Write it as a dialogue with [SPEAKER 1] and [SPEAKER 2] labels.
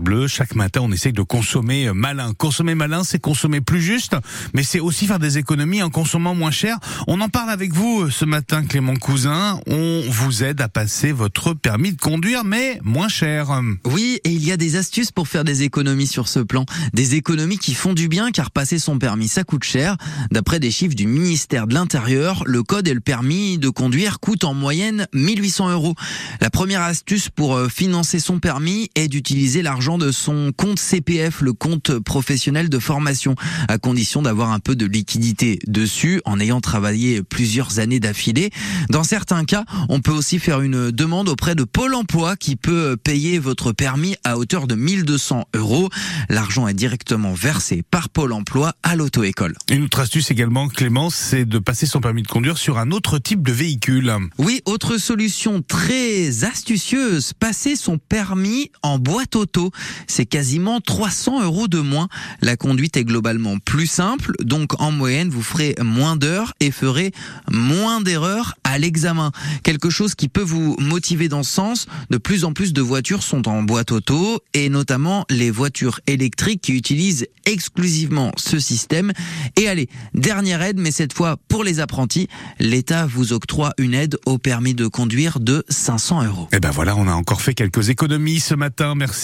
[SPEAKER 1] Bleu. Chaque matin, on essaye de consommer malin. Consommer malin, c'est consommer plus juste, mais c'est aussi faire des économies en consommant moins cher. On en parle avec vous ce matin, Clément Cousin. On vous aide à passer votre permis de conduire, mais moins cher.
[SPEAKER 2] Oui, et il y a des astuces pour faire des économies sur ce plan. Des économies qui font du bien, car passer son permis, ça coûte cher. D'après des chiffres du ministère de l'Intérieur, le code et le permis de conduire coûtent en moyenne 1800 euros. La première astuce pour euh, financer son permis est d'utiliser l'argent de son compte CPF, le compte professionnel de formation, à condition d'avoir un peu de liquidité dessus en ayant travaillé plusieurs années d'affilée. Dans certains cas, on peut aussi faire une demande auprès de Pôle emploi qui peut payer votre permis à hauteur de 1200 euros. L'argent est directement versé par Pôle emploi à l'auto-école.
[SPEAKER 1] Une autre astuce également, Clément, c'est de passer son permis de conduire sur un autre type de véhicule.
[SPEAKER 2] Oui, autre solution très astucieuse, passer son permis en boîte auto. C'est quasiment 300 euros de moins. La conduite est globalement plus simple, donc en moyenne, vous ferez moins d'heures et ferez moins d'erreurs à l'examen. Quelque chose qui peut vous motiver dans ce sens. De plus en plus de voitures sont en boîte auto et notamment les voitures électriques qui utilisent exclusivement ce système. Et allez, dernière aide, mais cette fois pour les apprentis, l'État vous octroie une aide au permis de conduire de 500 euros.
[SPEAKER 1] Et ben voilà, on a encore fait quelques économies ce matin. Merci.